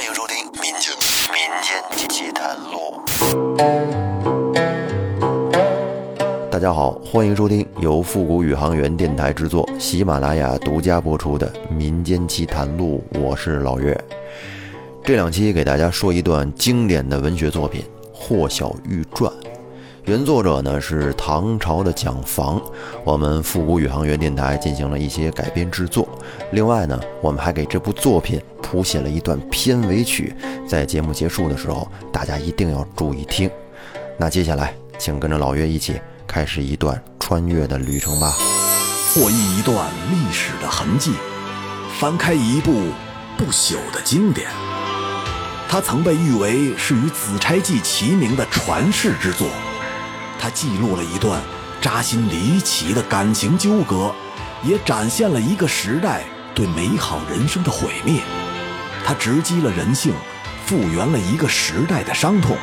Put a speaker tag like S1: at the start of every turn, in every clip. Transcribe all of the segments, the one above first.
S1: 欢迎收听《民间民间奇谈录》。大家好，欢迎收听由复古宇航员电台制作、喜马拉雅独家播出的《民间奇谈录》，我是老岳。这两期给大家说一段经典的文学作品《霍小玉传》。原作者呢是唐朝的蒋房，我们复古宇航员电台进行了一些改编制作。另外呢，我们还给这部作品谱写了一段片尾曲，在节目结束的时候，大家一定要注意听。那接下来，请跟着老岳一起开始一段穿越的旅程吧。
S2: 破译一段历史的痕迹，翻开一部不朽的经典。它曾被誉为是与《紫钗记》齐名的传世之作。它记录了一段扎心离奇的感情纠葛，也展现了一个时代对美好人生的毁灭。它直击了人性，复原了一个时代的伤痛。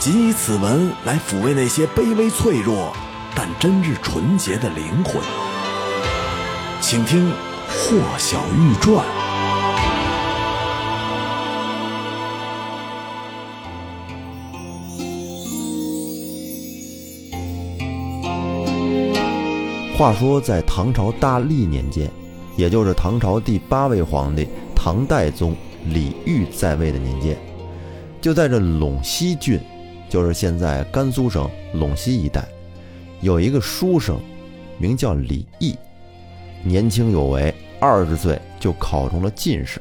S2: 仅以此文来抚慰那些卑微脆弱但真挚纯洁的灵魂。请听《霍小玉传》。
S1: 话说，在唐朝大历年间，也就是唐朝第八位皇帝唐代宗李煜在位的年间，就在这陇西郡，就是现在甘肃省陇西一带，有一个书生，名叫李毅，年轻有为，二十岁就考中了进士，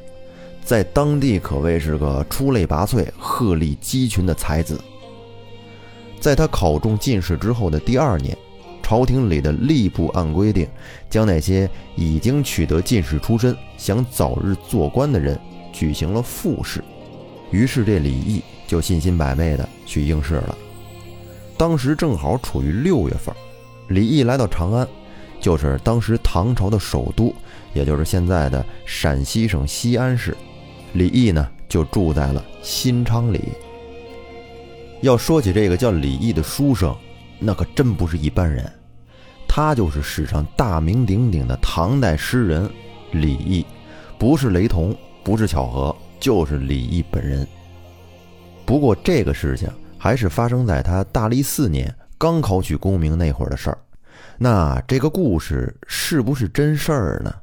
S1: 在当地可谓是个出类拔萃、鹤立鸡群的才子。在他考中进士之后的第二年。朝廷里的吏部按规定，将那些已经取得进士出身、想早日做官的人举行了复试。于是这李毅就信心百倍的去应试了。当时正好处于六月份，李毅来到长安，就是当时唐朝的首都，也就是现在的陕西省西安市。李毅呢就住在了新昌里。要说起这个叫李毅的书生，那可真不是一般人。他就是史上大名鼎鼎的唐代诗人李益，不是雷同，不是巧合，就是李益本人。不过这个事情还是发生在他大历四年刚考取功名那会儿的事儿。那这个故事是不是真事儿呢？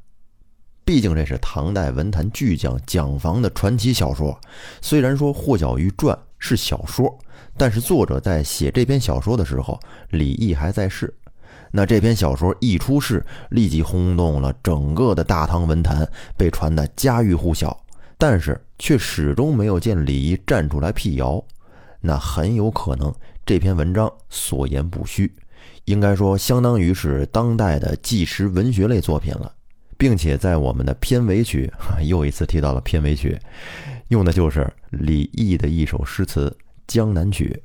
S1: 毕竟这是唐代文坛巨匠蒋房的传奇小说。虽然说《霍小玉传》是小说，但是作者在写这篇小说的时候，李益还在世。那这篇小说一出世，立即轰动了整个的大唐文坛，被传得家喻户晓。但是却始终没有见李毅站出来辟谣。那很有可能这篇文章所言不虚，应该说相当于是当代的纪实文学类作品了，并且在我们的片尾曲又一次提到了片尾曲，用的就是李毅的一首诗词《江南曲》。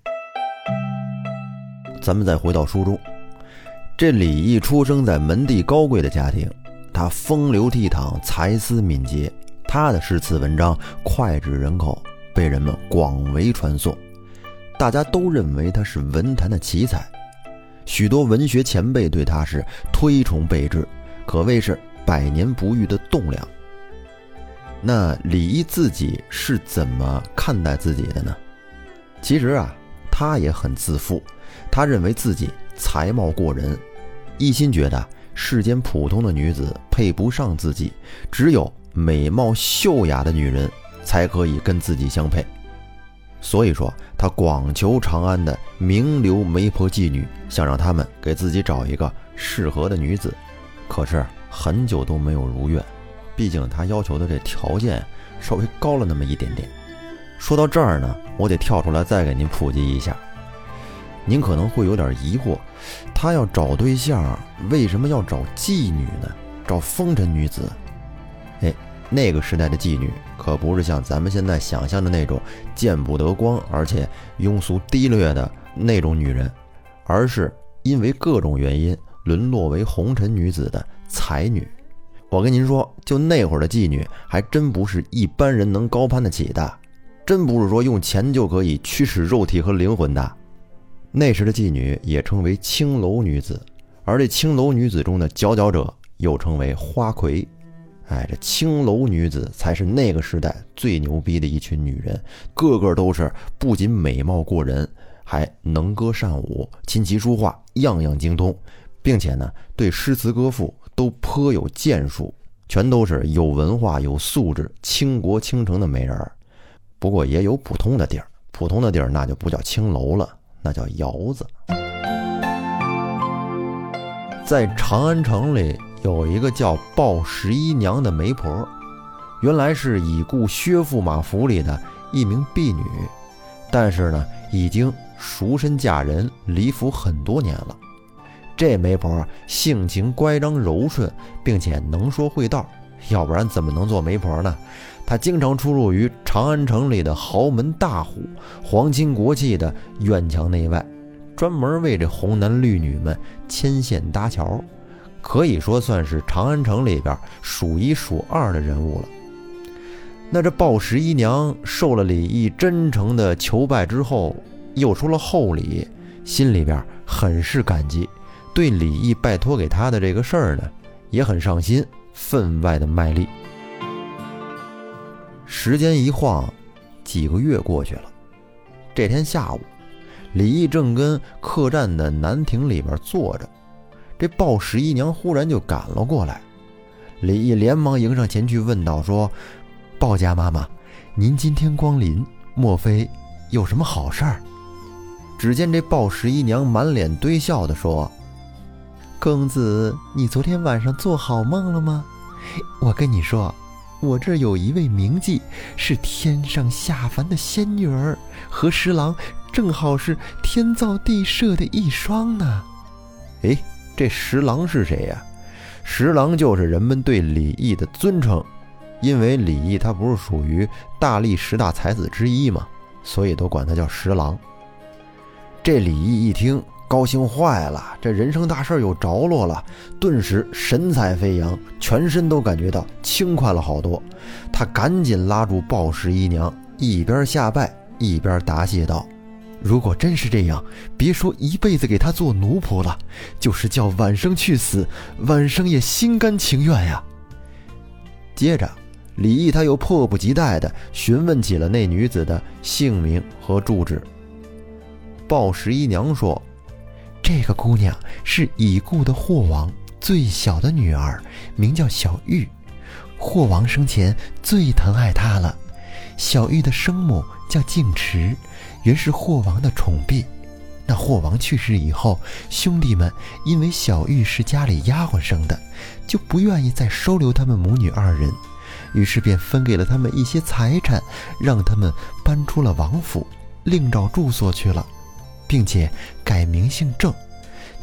S1: 咱们再回到书中。这李毅出生在门第高贵的家庭，他风流倜傥，才思敏捷，他的诗词文章脍炙人口，被人们广为传颂。大家都认为他是文坛的奇才，许多文学前辈对他是推崇备至，可谓是百年不遇的栋梁。那李毅自己是怎么看待自己的呢？其实啊，他也很自负，他认为自己。才貌过人，一心觉得世间普通的女子配不上自己，只有美貌秀雅的女人才可以跟自己相配。所以说，他广求长安的名流媒婆妓女，想让他们给自己找一个适合的女子。可是很久都没有如愿，毕竟他要求的这条件稍微高了那么一点点。说到这儿呢，我得跳出来再给您普及一下。您可能会有点疑惑，他要找对象，为什么要找妓女呢？找风尘女子？哎，那个时代的妓女可不是像咱们现在想象的那种见不得光而且庸俗低劣的那种女人，而是因为各种原因沦落为红尘女子的才女。我跟您说，就那会儿的妓女，还真不是一般人能高攀得起的，真不是说用钱就可以驱使肉体和灵魂的。那时的妓女也称为青楼女子，而这青楼女子中的佼佼者又称为花魁。哎，这青楼女子才是那个时代最牛逼的一群女人，个个都是不仅美貌过人，还能歌善舞，琴棋书画样样精通，并且呢，对诗词歌赋都颇有建树，全都是有文化、有素质、倾国倾城的美人儿。不过也有普通的地儿，普通的地儿那就不叫青楼了，那叫窑子。在长安城里。有一个叫鲍十一娘的媒婆，原来是已故薛驸马府里的一名婢女，但是呢，已经赎身嫁人，离府很多年了。这媒婆性情乖张柔顺，并且能说会道，要不然怎么能做媒婆呢？她经常出入于长安城里的豪门大户、皇亲国戚的院墙内外，专门为这红男绿女们牵线搭桥。可以说算是长安城里边数一数二的人物了。那这鲍十一娘受了李毅真诚的求拜之后，又出了厚礼，心里边很是感激，对李毅拜托给他的这个事儿呢，也很上心，分外的卖力。时间一晃，几个月过去了。这天下午，李毅正跟客栈的南亭里边坐着。这鲍十一娘忽然就赶了过来，李毅连忙迎上前去问道：“说，鲍家妈妈，您今天光临，莫非有什么好事儿？”只见这鲍十一娘满脸堆笑的说：“公子，你昨天晚上做好梦了吗？我跟你说，我这儿有一位名妓，是天上下凡的仙女儿，和十郎正好是天造地设的一双呢。”哎。这十郎是谁呀？十郎就是人们对李毅的尊称，因为李毅他不是属于大历十大才子之一嘛，所以都管他叫十郎。这李毅一听，高兴坏了，这人生大事有着落了，顿时神采飞扬，全身都感觉到轻快了好多。他赶紧拉住鲍十一娘，一边下拜一边答谢道。如果真是这样，别说一辈子给他做奴仆了，就是叫晚生去死，晚生也心甘情愿呀。接着，李毅他又迫不及待地询问起了那女子的姓名和住址。鲍十一娘说：“这个姑娘是已故的霍王最小的女儿，名叫小玉。霍王生前最疼爱她了。小玉的生母叫静池。”原是霍王的宠婢，那霍王去世以后，兄弟们因为小玉是家里丫鬟生的，就不愿意再收留他们母女二人，于是便分给了他们一些财产，让他们搬出了王府，另找住所去了，并且改名姓郑。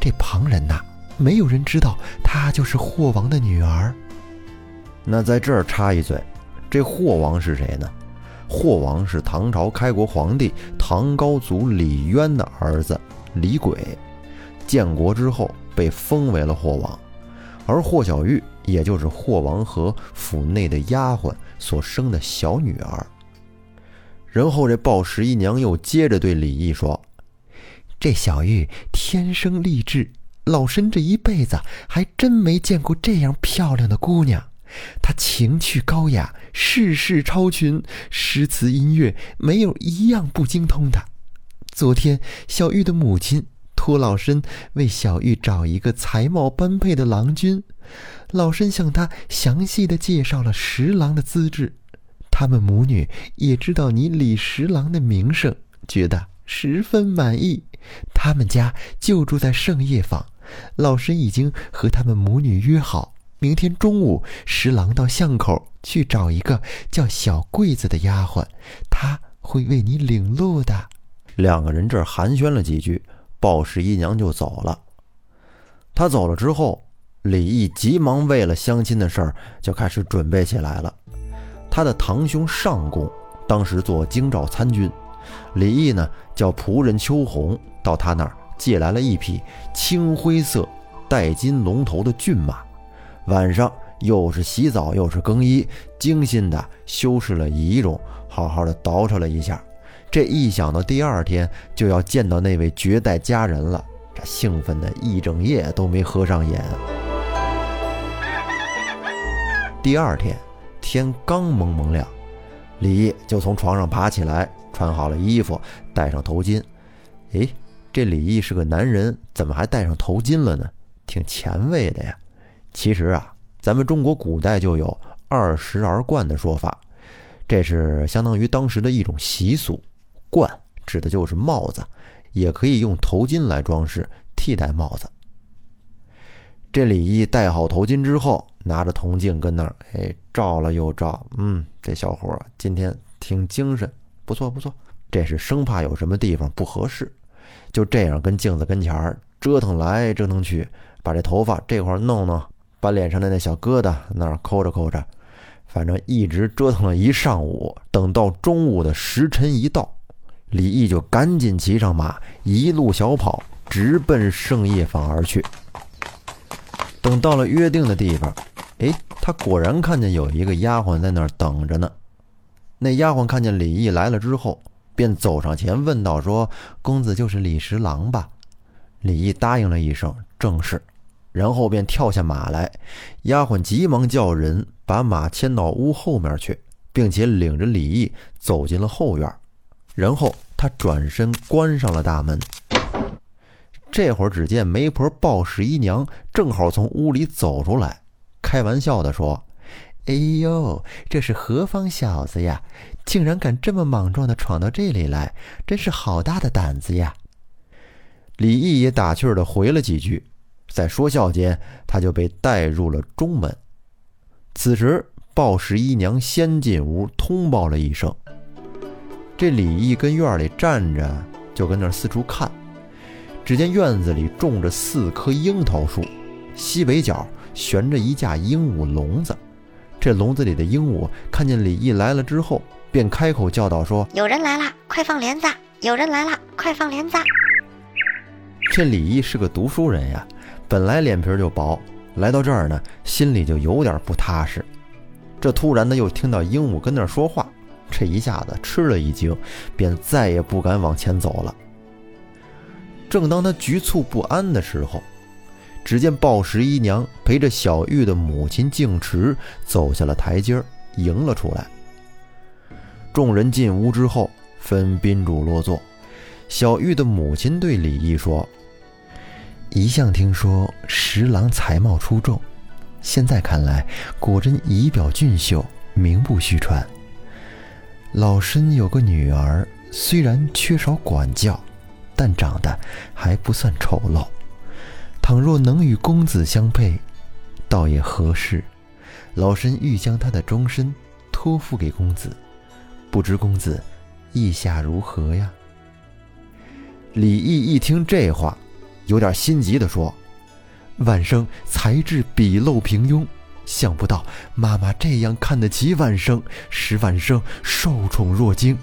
S1: 这旁人呐，没有人知道她就是霍王的女儿。那在这儿插一嘴，这霍王是谁呢？霍王是唐朝开国皇帝唐高祖李渊的儿子李轨，建国之后被封为了霍王，而霍小玉也就是霍王和府内的丫鬟所生的小女儿。然后这鲍十一娘又接着对李毅说：“这小玉天生丽质，老身这一辈子还真没见过这样漂亮的姑娘。”她情趣高雅，事事超群，诗词音乐没有一样不精通的。昨天小玉的母亲托老身为小玉找一个才貌般配的郎君，老身向她详细的介绍了十郎的资质，他们母女也知道你李十郎的名声，觉得十分满意。他们家就住在圣业坊，老身已经和他们母女约好。明天中午，十郎到巷口去找一个叫小桂子的丫鬟，她会为你领路的。两个人这儿寒暄了几句，鲍十一娘就走了。她走了之后，李毅急忙为了相亲的事儿就开始准备起来了。他的堂兄上公当时做京兆参军，李毅呢叫仆人秋红到他那儿借来了一匹青灰色带金龙头的骏马。晚上又是洗澡又是更衣，精心的修饰了仪容，好好的捯饬了一下。这一想到第二天就要见到那位绝代佳人了，这兴奋的一整夜都没合上眼。第二天天刚蒙蒙亮，李毅就从床上爬起来，穿好了衣服，戴上头巾。诶，这李毅是个男人，怎么还戴上头巾了呢？挺前卫的呀。其实啊，咱们中国古代就有二十而冠的说法，这是相当于当时的一种习俗。冠指的就是帽子，也可以用头巾来装饰，替代帽子。这李毅戴好头巾之后，拿着铜镜跟那儿，哎，照了又照，嗯，这小伙今天挺精神，不错不错。这是生怕有什么地方不合适，就这样跟镜子跟前儿折腾来折腾去，把这头发这块弄弄，把脸上的那小疙瘩那儿抠着抠着，反正一直折腾了一上午。等到中午的时辰一到，李毅就赶紧骑上马，一路小跑，直奔圣业坊而去。等到了约定的地方，哎，他果然看见有一个丫鬟在那儿等着呢。那丫鬟看见李毅来了之后，便走上前问道：“说公子就是李十郎吧？”李毅答应了一声：“正是。”然后便跳下马来。丫鬟急忙叫人把马牵到屋后面去，并且领着李毅走进了后院。然后他转身关上了大门。这会儿，只见媒婆鲍十一娘正好从屋里走出来，开玩笑地说：“哎呦，这是何方小子呀？竟然敢这么莽撞地闯到这里来，真是好大的胆子呀！”李毅也打趣地回了几句，在说笑间，他就被带入了中门。此时，鲍十一娘先进屋通报了一声，这李毅跟院里站着，就跟那四处看。只见院子里种着四棵樱桃树，西北角悬着一架鹦鹉笼子。这笼子里的鹦鹉看见李毅来了之后，便开口叫道：“说
S3: 有人来了，快放帘子！有人来了，快放帘子！”
S1: 这李毅是个读书人呀，本来脸皮就薄，来到这儿呢，心里就有点不踏实。这突然呢，又听到鹦鹉跟那儿说话，这一下子吃了一惊，便再也不敢往前走了。正当他局促不安的时候，只见鲍十一娘陪着小玉的母亲静池走下了台阶儿，迎了出来。众人进屋之后，分宾主落座。小玉的母亲对李毅说：“一向听说十郎才貌出众，现在看来果真仪表俊秀，名不虚传。老身有个女儿，虽然缺少管教。”但长得还不算丑陋，倘若能与公子相配，倒也合适。老身欲将他的终身托付给公子，不知公子意下如何呀？李毅一听这话，有点心急的说：“晚生才智笔陋平庸，想不到妈妈这样看得起晚生，使晚生受宠若惊。”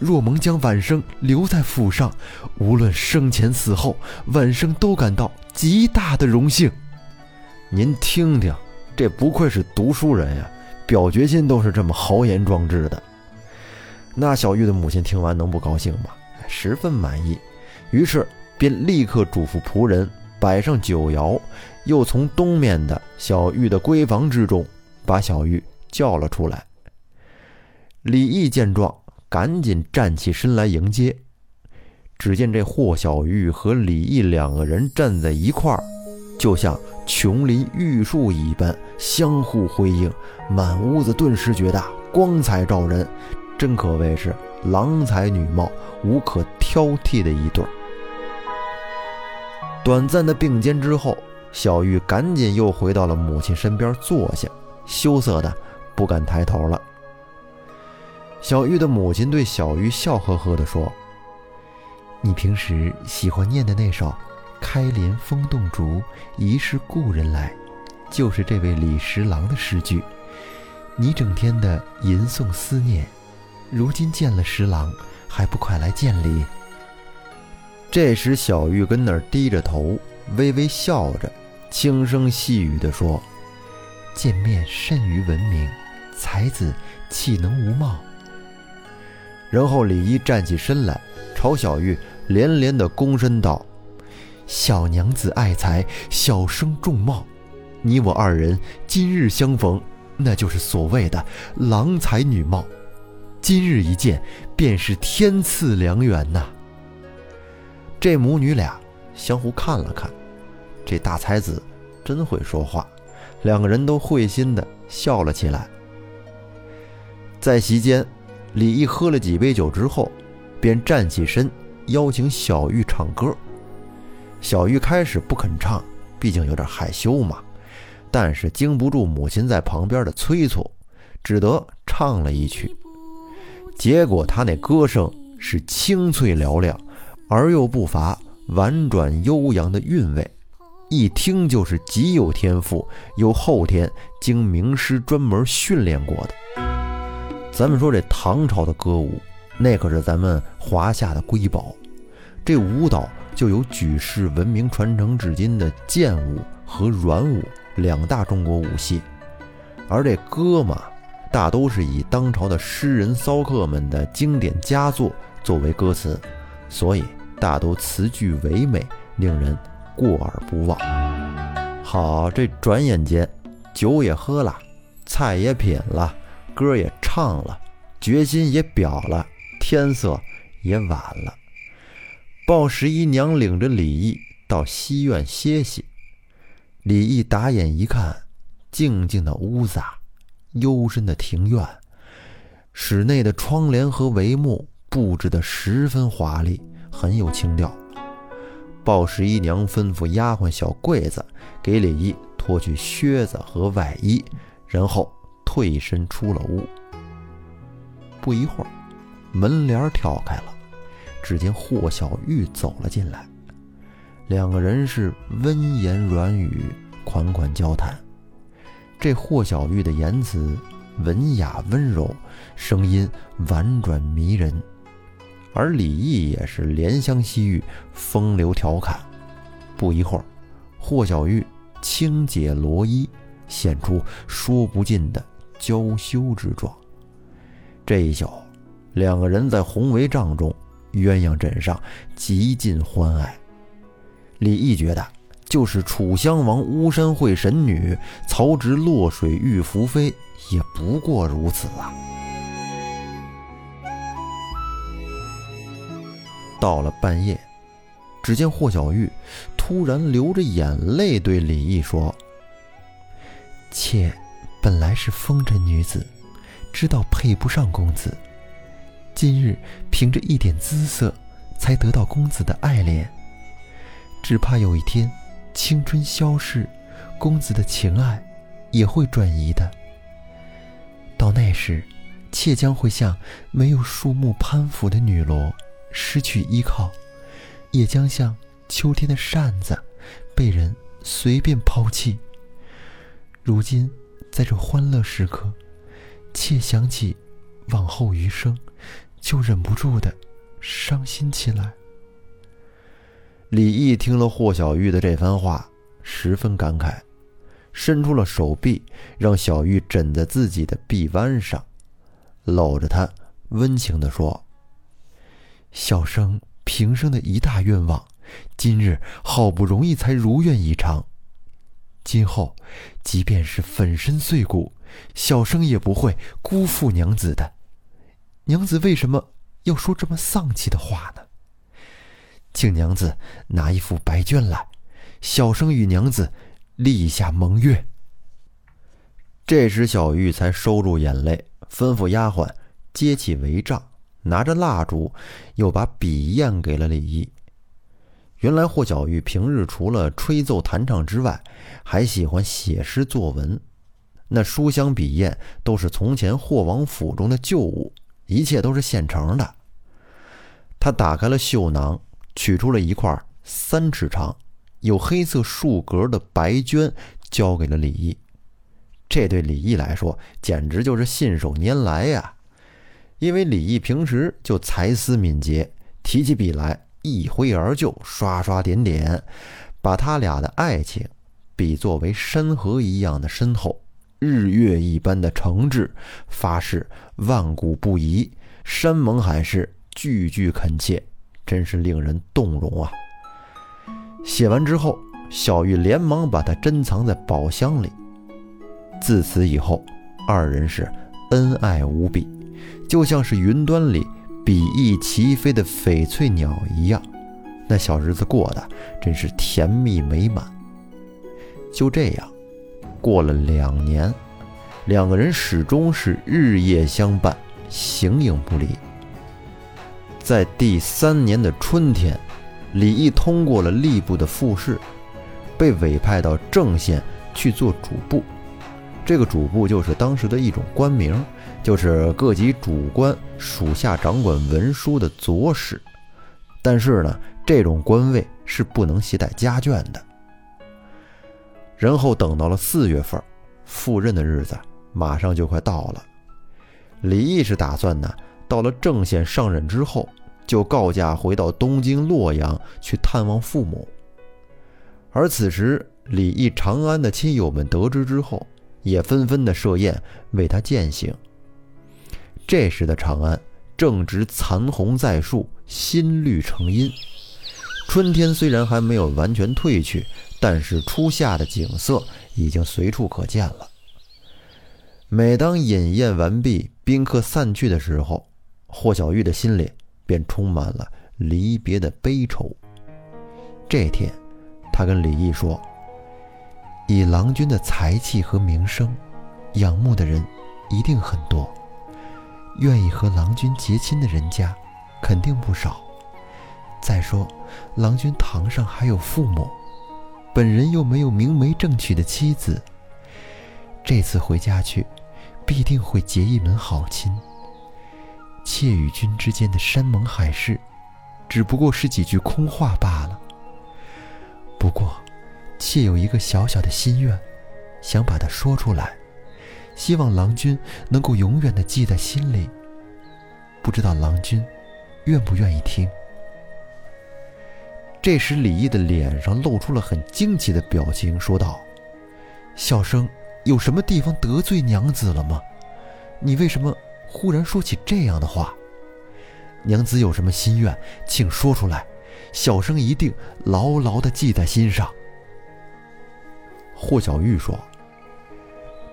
S1: 若蒙将晚生留在府上，无论生前死后，晚生都感到极大的荣幸。您听听，这不愧是读书人呀，表决心都是这么豪言壮志的。那小玉的母亲听完能不高兴吗？十分满意，于是便立刻嘱咐仆人摆上酒肴，又从东面的小玉的闺房之中把小玉叫了出来。李毅见状。赶紧站起身来迎接。只见这霍小玉和李毅两个人站在一块儿，就像琼林玉树一般，相互辉映，满屋子顿时觉得光彩照人，真可谓是郎才女貌，无可挑剔的一对。短暂的并肩之后，小玉赶紧又回到了母亲身边坐下，羞涩的不敢抬头了。小玉的母亲对小玉笑呵呵地说：“你平时喜欢念的那首‘开帘风动竹，疑是故人来’，就是这位李十郎的诗句。你整天的吟诵思念，如今见了十郎，还不快来见礼？”这时，小玉跟那儿低着头，微微笑着，轻声细语地说：“见面甚于闻名，才子岂能无貌？”然后李一站起身来，朝小玉连连的躬身道：“小娘子爱才，小生重貌，你我二人今日相逢，那就是所谓的郎才女貌。今日一见，便是天赐良缘呐。这母女俩相互看了看，这大才子真会说话，两个人都会心的笑了起来。在席间，李毅喝了几杯酒之后，便站起身邀请小玉唱歌。小玉开始不肯唱，毕竟有点害羞嘛，但是经不住母亲在旁边的催促，只得唱了一曲。结果他那歌声是清脆嘹亮，而又不乏婉转悠扬的韵味，一听就是极有天赋，有后天经名师专门训练过的。咱们说这唐朝的歌舞，那可是咱们华夏的瑰宝，这舞蹈就有举世闻名传承至今的剑舞和软舞两大中国舞系，而这歌嘛。大都是以当朝的诗人骚客们的经典佳作作为歌词，所以大都词句唯美，令人过耳不忘。好，这转眼间，酒也喝了，菜也品了，歌也唱了，决心也表了，天色也晚了。鲍十一娘领着李毅到西院歇息。李毅打眼一看，静静的屋子。幽深的庭院，室内的窗帘和帷幕布置的十分华丽，很有情调。鲍十一娘吩咐丫鬟小桂子给李毅脱去靴子和外衣，然后退身出了屋。不一会儿，门帘挑开了，只见霍小玉走了进来，两个人是温言软语，款款交谈。这霍小玉的言辞文雅温柔，声音婉转迷人，而李毅也是怜香惜玉，风流调侃。不一会儿，霍小玉轻解罗衣，显出说不尽的娇羞之状。这一宿，两个人在红帷帐中，鸳鸯枕上极尽欢爱。李毅觉得。就是楚襄王巫山会神女，曹植落水遇宓妃，也不过如此啊。到了半夜，只见霍小玉突然流着眼泪对李毅说：“妾本来是风尘女子，知道配不上公子，今日凭着一点姿色，才得到公子的爱怜，只怕有一天。”青春消逝，公子的情爱也会转移的。到那时，妾将会像没有树木攀附的女萝，失去依靠；也将像秋天的扇子，被人随便抛弃。如今，在这欢乐时刻，妾想起往后余生，就忍不住的伤心起来。李毅听了霍小玉的这番话，十分感慨，伸出了手臂，让小玉枕在自己的臂弯上，搂着她，温情地说：“小生平生的一大愿望，今日好不容易才如愿以偿。今后，即便是粉身碎骨，小生也不会辜负娘子的。娘子为什么要说这么丧气的话呢？”请娘子拿一副白绢来，小生与娘子立下盟约。这时，小玉才收住眼泪，吩咐丫鬟接起帷帐，拿着蜡烛，又把笔砚给了李毅。原来，霍小玉平日除了吹奏弹唱之外，还喜欢写诗作文。那书香笔砚都是从前霍王府中的旧物，一切都是现成的。他打开了绣囊。取出了一块三尺长、有黑色竖格的白绢，交给了李毅。这对李毅来说简直就是信手拈来呀！因为李毅平时就才思敏捷，提起笔来一挥而就，刷刷点点，把他俩的爱情比作为山河一样的深厚，日月一般的诚挚，发誓万古不移，山盟海誓，句句恳切。真是令人动容啊！写完之后，小玉连忙把它珍藏在宝箱里。自此以后，二人是恩爱无比，就像是云端里比翼齐飞的翡翠鸟一样。那小日子过得真是甜蜜美满。就这样，过了两年，两个人始终是日夜相伴，形影不离。在第三年的春天，李毅通过了吏部的复试，被委派到郑县去做主簿。这个主簿就是当时的一种官名，就是各级主官属下掌管文书的左史。但是呢，这种官位是不能携带家眷的。然后等到了四月份，赴任的日子马上就快到了。李毅是打算呢，到了郑县上任之后，就告假回到东京洛阳去探望父母。而此时，李毅长安的亲友们得知之后，也纷纷的设宴为他饯行。这时的长安正值残红在树，新绿成荫。春天虽然还没有完全褪去。但是初夏的景色已经随处可见了。每当饮宴完毕，宾客散去的时候，霍小玉的心里便充满了离别的悲愁。这天，他跟李毅说：“以郎君的才气和名声，仰慕的人一定很多，愿意和郎君结亲的人家肯定不少。再说，郎君堂上还有父母。”本人又没有明媒正娶的妻子，这次回家去，必定会结一门好亲。妾与君之间的山盟海誓，只不过是几句空话罢了。不过，妾有一个小小的心愿，想把它说出来，希望郎君能够永远的记在心里。不知道郎君愿不愿意听？这时，李毅的脸上露出了很惊奇的表情，说道：“小生有什么地方得罪娘子了吗？你为什么忽然说起这样的话？娘子有什么心愿，请说出来，小生一定牢牢的记在心上。”霍小玉说：“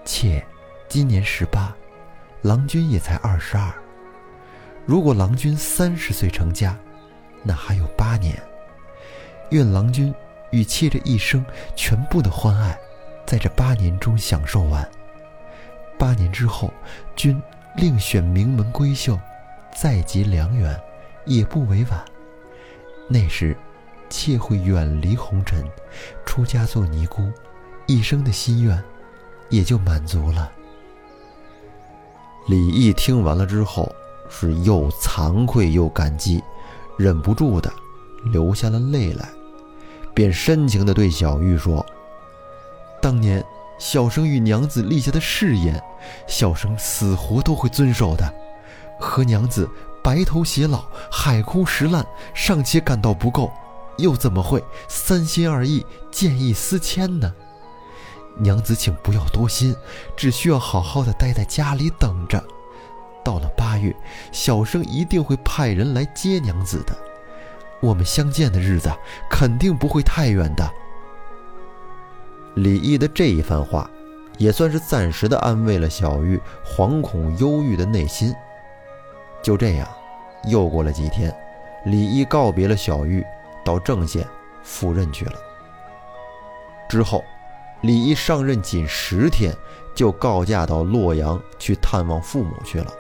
S1: 妾今年十八，郎君也才二十二。如果郎君三十岁成家，那还有八年。”愿郎君与妾这一生全部的欢爱，在这八年中享受完。八年之后，君另选名门闺秀，再结良缘，也不为晚。那时，妾会远离红尘，出家做尼姑，一生的心愿也就满足了。李毅听完了之后，是又惭愧又感激，忍不住的流下了泪来。便深情的对小玉说：“当年小生与娘子立下的誓言，小生死活都会遵守的。和娘子白头偕老，海枯石烂尚且感到不够，又怎么会三心二意、见异思迁呢？娘子，请不要多心，只需要好好的待在家里等着。到了八月，小生一定会派人来接娘子的。”我们相见的日子肯定不会太远的。李毅的这一番话，也算是暂时的安慰了小玉惶恐忧郁的内心。就这样，又过了几天，李毅告别了小玉，到郑县赴任去了。之后，李毅上任仅十天，就告假到洛阳去探望父母去了。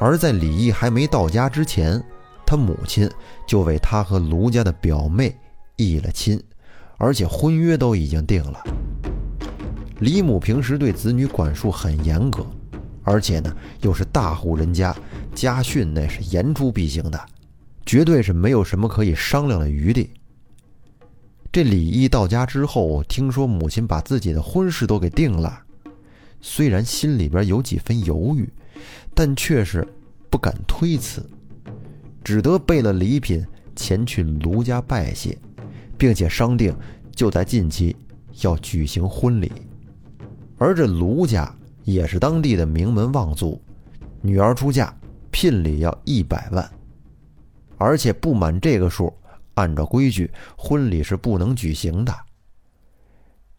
S1: 而在李毅还没到家之前，他母亲就为他和卢家的表妹议了亲，而且婚约都已经定了。李母平时对子女管束很严格，而且呢又是大户人家，家训那是言出必行的，绝对是没有什么可以商量的余地。这李毅到家之后，听说母亲把自己的婚事都给定了，虽然心里边有几分犹豫，但却是不敢推辞。只得备了礼品前去卢家拜谢，并且商定就在近期要举行婚礼。而这卢家也是当地的名门望族，女儿出嫁聘礼要一百万，而且不满这个数，按照规矩婚礼是不能举行的。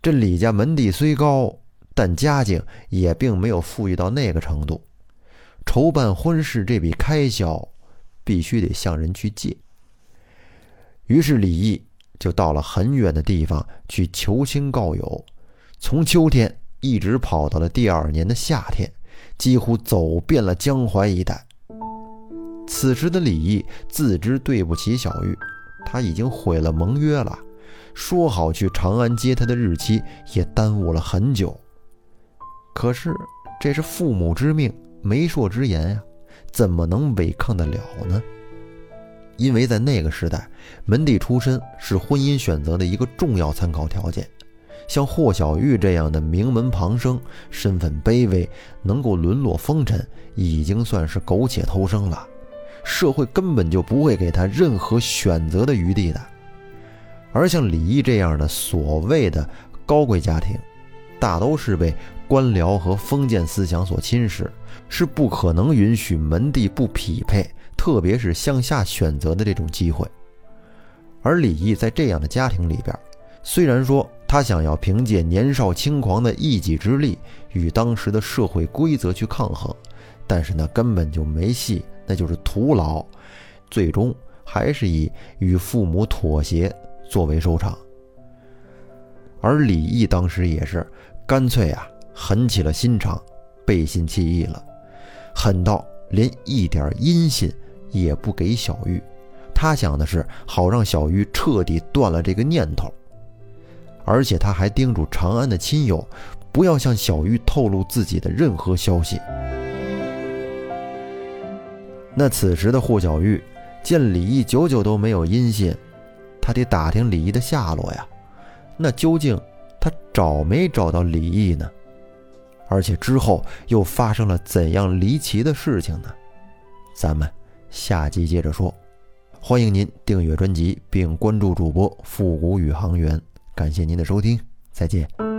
S1: 这李家门第虽高，但家境也并没有富裕到那个程度，筹办婚事这笔开销必须得向人去借。于是李毅就到了很远的地方去求亲告友，从秋天一直跑到了第二年的夏天，几乎走遍了江淮一带。此时的李毅自知对不起小玉，他已经毁了盟约了，说好去长安接她的日期也耽误了很久。可是这是父母之命、媒妁之言呀，怎么能违抗得了呢？因为在那个时代，门第出身是婚姻选择的一个重要参考条件。像霍小玉这样的名门旁生，身份卑微，能够沦落风尘，已经算是苟且偷生了。社会根本就不会给他任何选择的余地的。而像李毅这样的所谓的高贵家庭，大都是被官僚和封建思想所侵蚀，是不可能允许门第不匹配，特别是向下选择的这种机会。而李毅在这样的家庭里边，虽然说他想要凭借年少轻狂的一己之力与当时的社会规则去抗衡，但是那根本就没戏。那就是徒劳，最终还是以与父母妥协作为收场。而李毅当时也是干脆啊，狠起了心肠，背信弃义了，狠到连一点音信也不给小玉。他想的是好让小玉彻底断了这个念头，而且他还叮嘱长安的亲友，不要向小玉透露自己的任何消息。那此时的霍小玉见李毅久久都没有音信，他得打听李毅的下落呀。那究竟他找没找到李毅呢？而且之后又发生了怎样离奇的事情呢？咱们下集接着说。欢迎您订阅专辑并关注主播复古宇航员，感谢您的收听，再见。